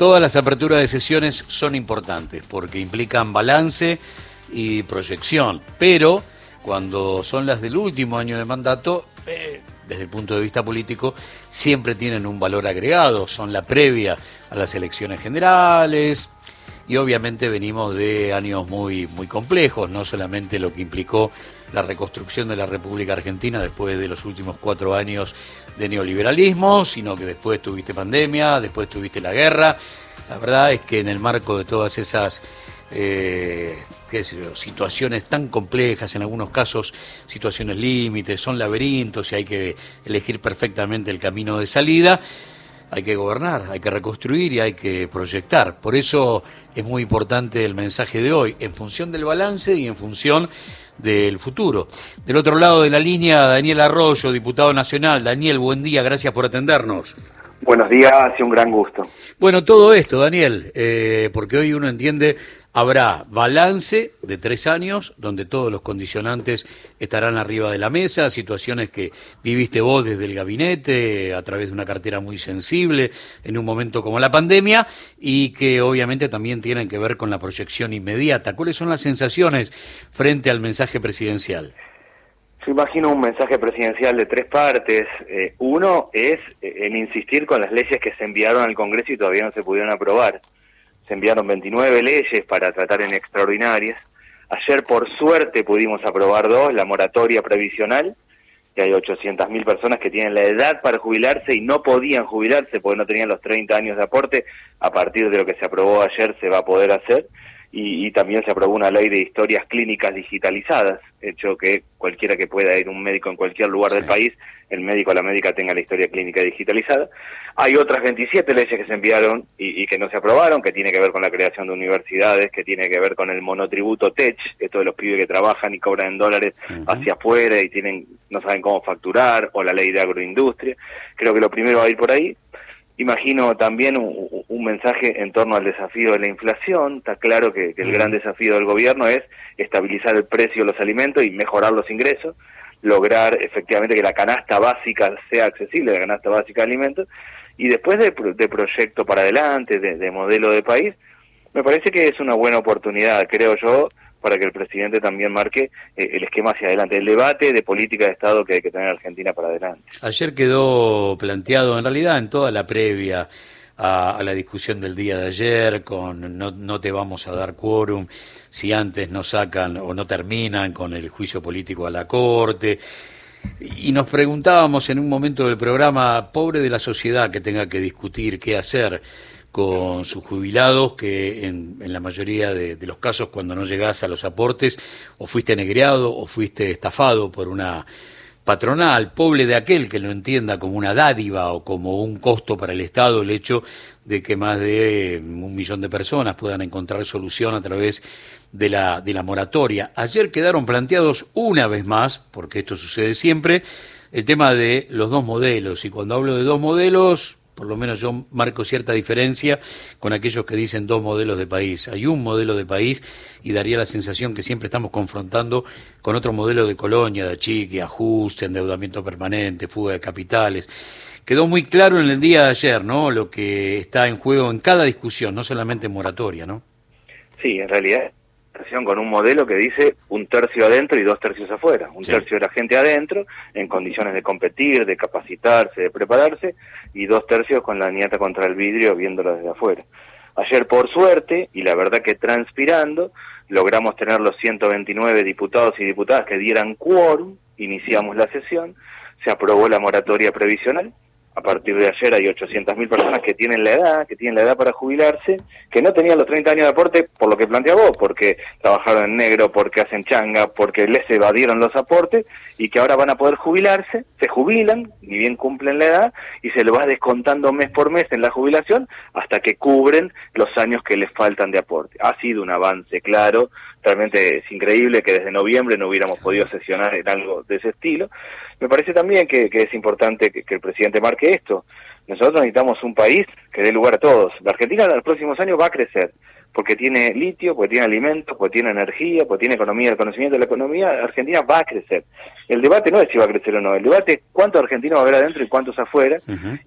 Todas las aperturas de sesiones son importantes porque implican balance y proyección, pero cuando son las del último año de mandato, eh, desde el punto de vista político, siempre tienen un valor agregado, son la previa a las elecciones generales y obviamente venimos de años muy, muy complejos, no solamente lo que implicó la reconstrucción de la República Argentina después de los últimos cuatro años de neoliberalismo, sino que después tuviste pandemia, después tuviste la guerra. La verdad es que en el marco de todas esas eh, situaciones tan complejas, en algunos casos situaciones límites, son laberintos y hay que elegir perfectamente el camino de salida, hay que gobernar, hay que reconstruir y hay que proyectar. Por eso es muy importante el mensaje de hoy, en función del balance y en función del futuro. Del otro lado de la línea, Daniel Arroyo, diputado nacional. Daniel, buen día, gracias por atendernos. Buenos días, un gran gusto. Bueno, todo esto, Daniel, eh, porque hoy uno entiende Habrá balance de tres años donde todos los condicionantes estarán arriba de la mesa, situaciones que viviste vos desde el gabinete a través de una cartera muy sensible en un momento como la pandemia y que obviamente también tienen que ver con la proyección inmediata. ¿Cuáles son las sensaciones frente al mensaje presidencial? Yo imagino un mensaje presidencial de tres partes. Eh, uno es eh, en insistir con las leyes que se enviaron al Congreso y todavía no se pudieron aprobar se enviaron 29 leyes para tratar en extraordinarias. Ayer, por suerte, pudimos aprobar dos, la moratoria previsional, que hay 800.000 personas que tienen la edad para jubilarse y no podían jubilarse porque no tenían los 30 años de aporte. A partir de lo que se aprobó ayer se va a poder hacer. Y, también se aprobó una ley de historias clínicas digitalizadas, hecho que cualquiera que pueda ir un médico en cualquier lugar del país, el médico o la médica tenga la historia clínica digitalizada. Hay otras 27 leyes que se enviaron y, que no se aprobaron, que tiene que ver con la creación de universidades, que tiene que ver con el monotributo TECH, esto de los pibes que trabajan y cobran en dólares hacia afuera y tienen no saben cómo facturar, o la ley de agroindustria. Creo que lo primero va a ir por ahí. Imagino también un, mensaje en torno al desafío de la inflación. Está claro que, el gran desafío del gobierno es estabilizar el precio de los alimentos y mejorar los ingresos, lograr efectivamente que la canasta básica sea accesible, la canasta básica de alimentos, y después de, proyecto para adelante, de modelo de país, me parece que es una buena oportunidad, creo yo, para que el presidente también marque eh, el esquema hacia adelante, el debate de política de Estado que hay que tener Argentina para adelante. Ayer quedó planteado, en realidad, en toda la previa a, la discusión del día de ayer, con no, no te vamos a dar quórum si antes no sacan o no terminan con el juicio político a la Corte. Y nos preguntábamos en un momento del programa, pobre de la sociedad que tenga que discutir qué hacer con sus jubilados, que en, en la mayoría de, los casos cuando no llegás a los aportes o fuiste negreado o fuiste estafado por una patronal, pobre de aquel que lo entienda como una dádiva o como un costo para el Estado el hecho de que más de un millón de personas puedan encontrar solución a través de la, de la moratoria. Ayer quedaron planteados una vez más, porque esto sucede siempre, el tema de los dos modelos. Y cuando hablo de dos modelos, por lo menos yo marco cierta diferencia con aquellos que dicen dos modelos de país. Hay un modelo de país y daría la sensación que siempre estamos confrontando con otro modelo de colonia, de achique, ajuste, endeudamiento permanente, fuga de capitales. Quedó muy claro en el día de ayer, ¿no? Lo que está en juego en cada discusión, no solamente en moratoria, ¿no? Sí, en realidad con un modelo que dice un tercio adentro y dos tercios afuera. Un tercio de la gente adentro, en condiciones de competir, de capacitarse, de prepararse, y dos tercios con la nieta contra el vidrio viéndolo desde afuera. Ayer, por suerte, y la verdad que transpirando, logramos tener los 129 diputados y diputadas que dieran quórum, iniciamos la sesión, se aprobó la moratoria previsional, a partir de ayer hay 800.000 personas que tienen la edad, que tienen la edad para jubilarse, que no tenían los 30 años de aporte por lo que plantea vos, porque trabajaron en negro, porque hacen changa, porque les evadieron los aportes y que ahora van a poder jubilarse, se jubilan, ni bien cumplen la edad y se lo va descontando mes por mes en la jubilación hasta que cubren los años que les faltan de aporte. Ha sido un avance claro, realmente es increíble que desde noviembre no hubiéramos podido sesionar en algo de ese estilo. Me parece también que, es importante que, el presidente marque esto. Nosotros necesitamos un país que dé lugar a todos. La Argentina en los próximos años va a crecer, porque tiene litio, porque tiene alimentos, porque tiene energía, porque tiene economía, el conocimiento de la economía, Argentina va a crecer. El debate no es si va a crecer o no, el debate es cuántos argentinos va a haber adentro y cuántos afuera,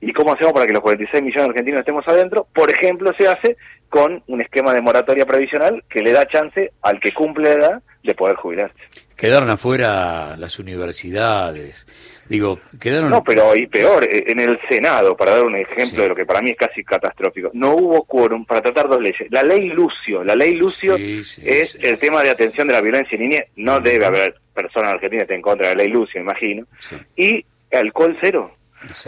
y cómo hacemos para que los 46 millones de argentinos estemos adentro. Por ejemplo, se hace con un esquema de moratoria previsional que le da chance al que cumple la edad de poder jubilarse. Quedaron afuera las universidades, Digo, quedaron... No, pero y peor, eh, en el Senado, para dar un ejemplo de lo que para mí es casi catastrófico, no hubo quórum para tratar dos leyes. La ley Lucio, la ley Lucio es el tema de atención de la violencia en niñez, no debe haber personas argentinas en contra de la ley Lucio, imagino, y alcohol cero.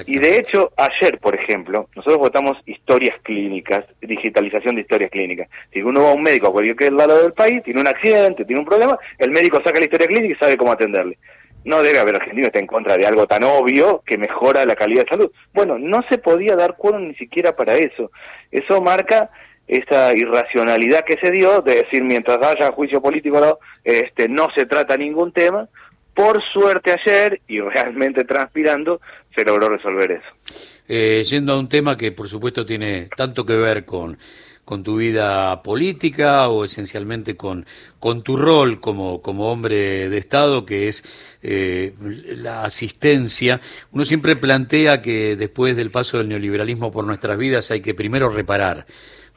Y de hecho, ayer, por ejemplo, nosotros votamos historias clínicas, digitalización de historias clínicas. Si uno va a un médico a cualquier lado del país, tiene un accidente, tiene un problema, el médico saca la historia clínica y sabe cómo atenderle no debe haber argentino esté en contra de algo tan obvio que mejora la calidad de salud. Bueno, no se podía dar quórum ni siquiera para eso. Eso marca esa irracionalidad que se dio de decir mientras haya juicio político este, no se trata ningún tema. Por suerte ayer, y realmente transpirando, se logró resolver eso. Eh, yendo a un tema que por supuesto tiene tanto que ver con con tu vida política o esencialmente con, con tu rol como, como hombre de Estado, que es eh, la asistencia. Uno siempre plantea que después del paso del neoliberalismo por nuestras vidas hay que primero reparar,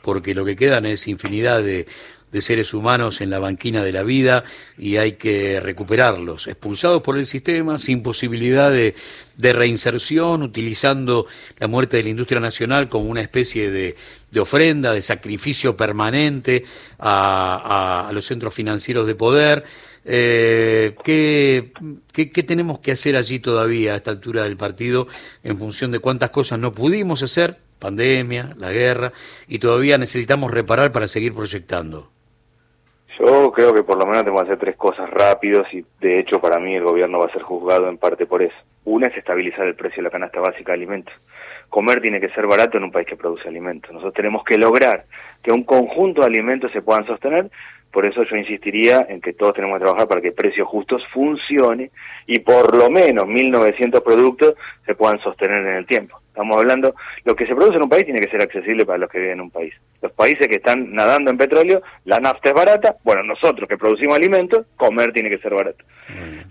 porque lo que quedan es infinidad de, de seres humanos en la banquina de la vida y hay que recuperarlos, expulsados por el sistema, sin posibilidad de, reinserción, utilizando la muerte de la industria nacional como una especie de, ofrenda, de sacrificio permanente a, los centros financieros de poder. Eh, ¿qué, qué, tenemos que hacer allí todavía a esta altura del partido en función de cuántas cosas no pudimos hacer? Pandemia, la guerra, y todavía necesitamos reparar para seguir proyectando. Yo creo que por lo menos tenemos que hacer tres cosas rápidos y de hecho para mí el gobierno va a ser juzgado en parte por eso. Una es estabilizar el precio de la canasta básica de alimentos. Comer tiene que ser barato en un país que produce alimentos. Nosotros tenemos que lograr que un conjunto de alimentos se puedan sostener. Por eso yo insistiría en que todos tenemos que trabajar para que precios justos funcione y por lo menos 1.900 productos se puedan sostener en el tiempo. Estamos hablando, lo que se produce en un país tiene que ser accesible para los que viven en un país. Los países que están nadando en petróleo, la nafta es barata, bueno, nosotros que producimos alimentos, comer tiene que ser barato.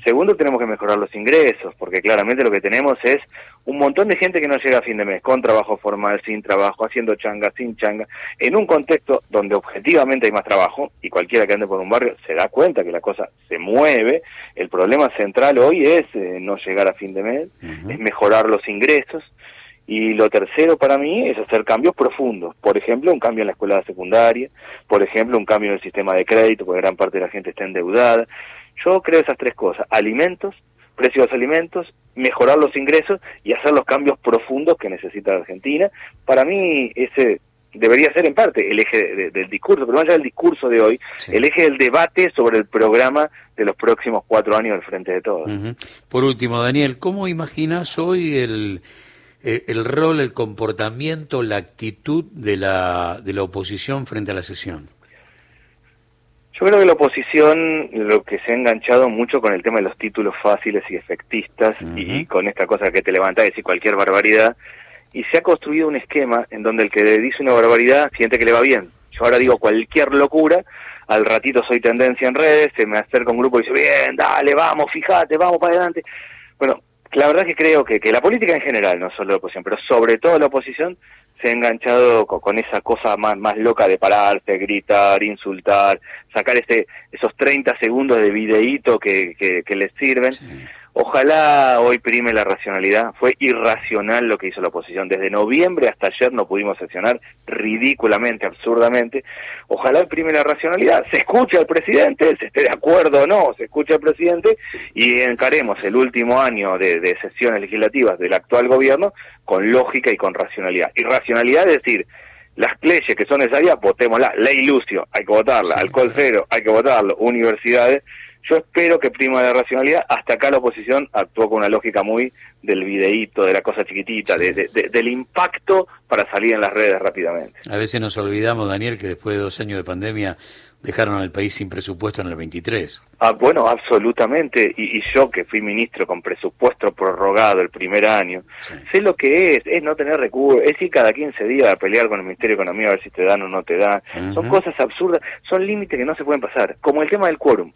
Segundo, tenemos que mejorar los ingresos, porque claramente lo que tenemos es un montón de gente que no llega a fin de mes, con trabajo formal, sin trabajo, haciendo changa, sin changa, en un contexto donde objetivamente hay más trabajo, y cualquiera que ande por un barrio se da cuenta que la cosa se mueve, el problema central hoy es eh, no llegar a fin de mes, es mejorar los ingresos, y lo tercero para mí es hacer cambios profundos. Por ejemplo, un cambio en la escuela secundaria, por ejemplo, un cambio en el sistema de crédito, porque gran parte de la gente está endeudada. Yo creo esas tres cosas, alimentos, precios de los alimentos, mejorar los ingresos y hacer los cambios profundos que necesita la Argentina. Para mí ese debería ser en parte el eje del discurso, pero más allá del discurso de hoy, el eje del debate sobre el programa de los próximos cuatro años del Frente de Todos. Por último, Daniel, ¿cómo imaginas hoy el eh, el rol, el comportamiento, la actitud de la, de la oposición frente a la sesión? Yo creo que la oposición lo que se ha enganchado mucho con el tema de los títulos fáciles y efectistas y con esta cosa que te levanta y decir cualquier barbaridad y se ha construido un esquema en donde el que dice una barbaridad siente que le va bien. Yo ahora digo cualquier locura, al ratito soy tendencia en redes, se me acerca un grupo y dice, bien, dale, vamos, fíjate, vamos para adelante. Bueno, la verdad que creo que, que la política en general, no solo la oposición, pero sobre todo la oposición, se ha enganchado con, esa cosa más, más loca de pararse, gritar, insultar, sacar ese, esos 30 segundos de videíto que, que, les sirven. Ojalá hoy prime la racionalidad. Fue irracional lo que hizo la oposición. Desde noviembre hasta ayer no pudimos accionar ridículamente, absurdamente. Ojalá prime la racionalidad. Se escucha al presidente, se esté de acuerdo o no, se escucha al presidente y encaremos el último año de, de sesiones legislativas del actual gobierno con lógica y con racionalidad. Y racionalidad es decir, las leyes que son necesarias, votémoslas. Ley Lucio, hay que votarla. Alcohol cero, hay que votarlo. Universidades yo espero que prima la racionalidad. Hasta acá la oposición actuó con una lógica muy del videíto, de la cosa chiquitita, de, del impacto para salir en las redes rápidamente. A veces nos olvidamos, Daniel, que después de dos años de pandemia dejaron al país sin presupuesto en el 23. Ah, bueno, absolutamente. Y, yo que fui ministro con presupuesto prorrogado el primer año, sé lo que es, es no tener recursos, es ir cada 15 días a pelear con el Ministerio de Economía a ver si te dan o no te dan. Son cosas absurdas, son límites que no se pueden pasar, como el tema del quórum.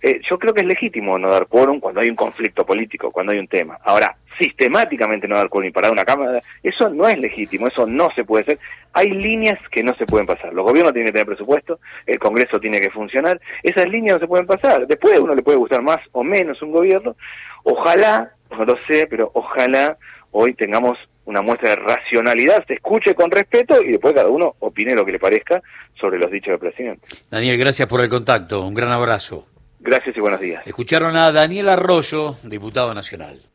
Eh, yo creo que es legítimo no dar quórum cuando hay un conflicto político, cuando hay un tema. Ahora, sistemáticamente no dar quórum y parar una Cámara, eso no es legítimo, eso no se puede hacer. Hay líneas que no se pueden pasar. Los gobiernos tienen que tener presupuesto, el Congreso tiene que funcionar, esas líneas no se pueden pasar. Después a uno le puede gustar más o menos un gobierno. Ojalá, no lo sé, pero ojalá hoy tengamos una muestra de racionalidad, se escuche con respeto y después cada uno opine lo que le parezca sobre los dichos del presidente. Daniel, gracias por el contacto, un gran abrazo. Gracias y buenos días. Escucharon a Daniel Arroyo, diputado nacional.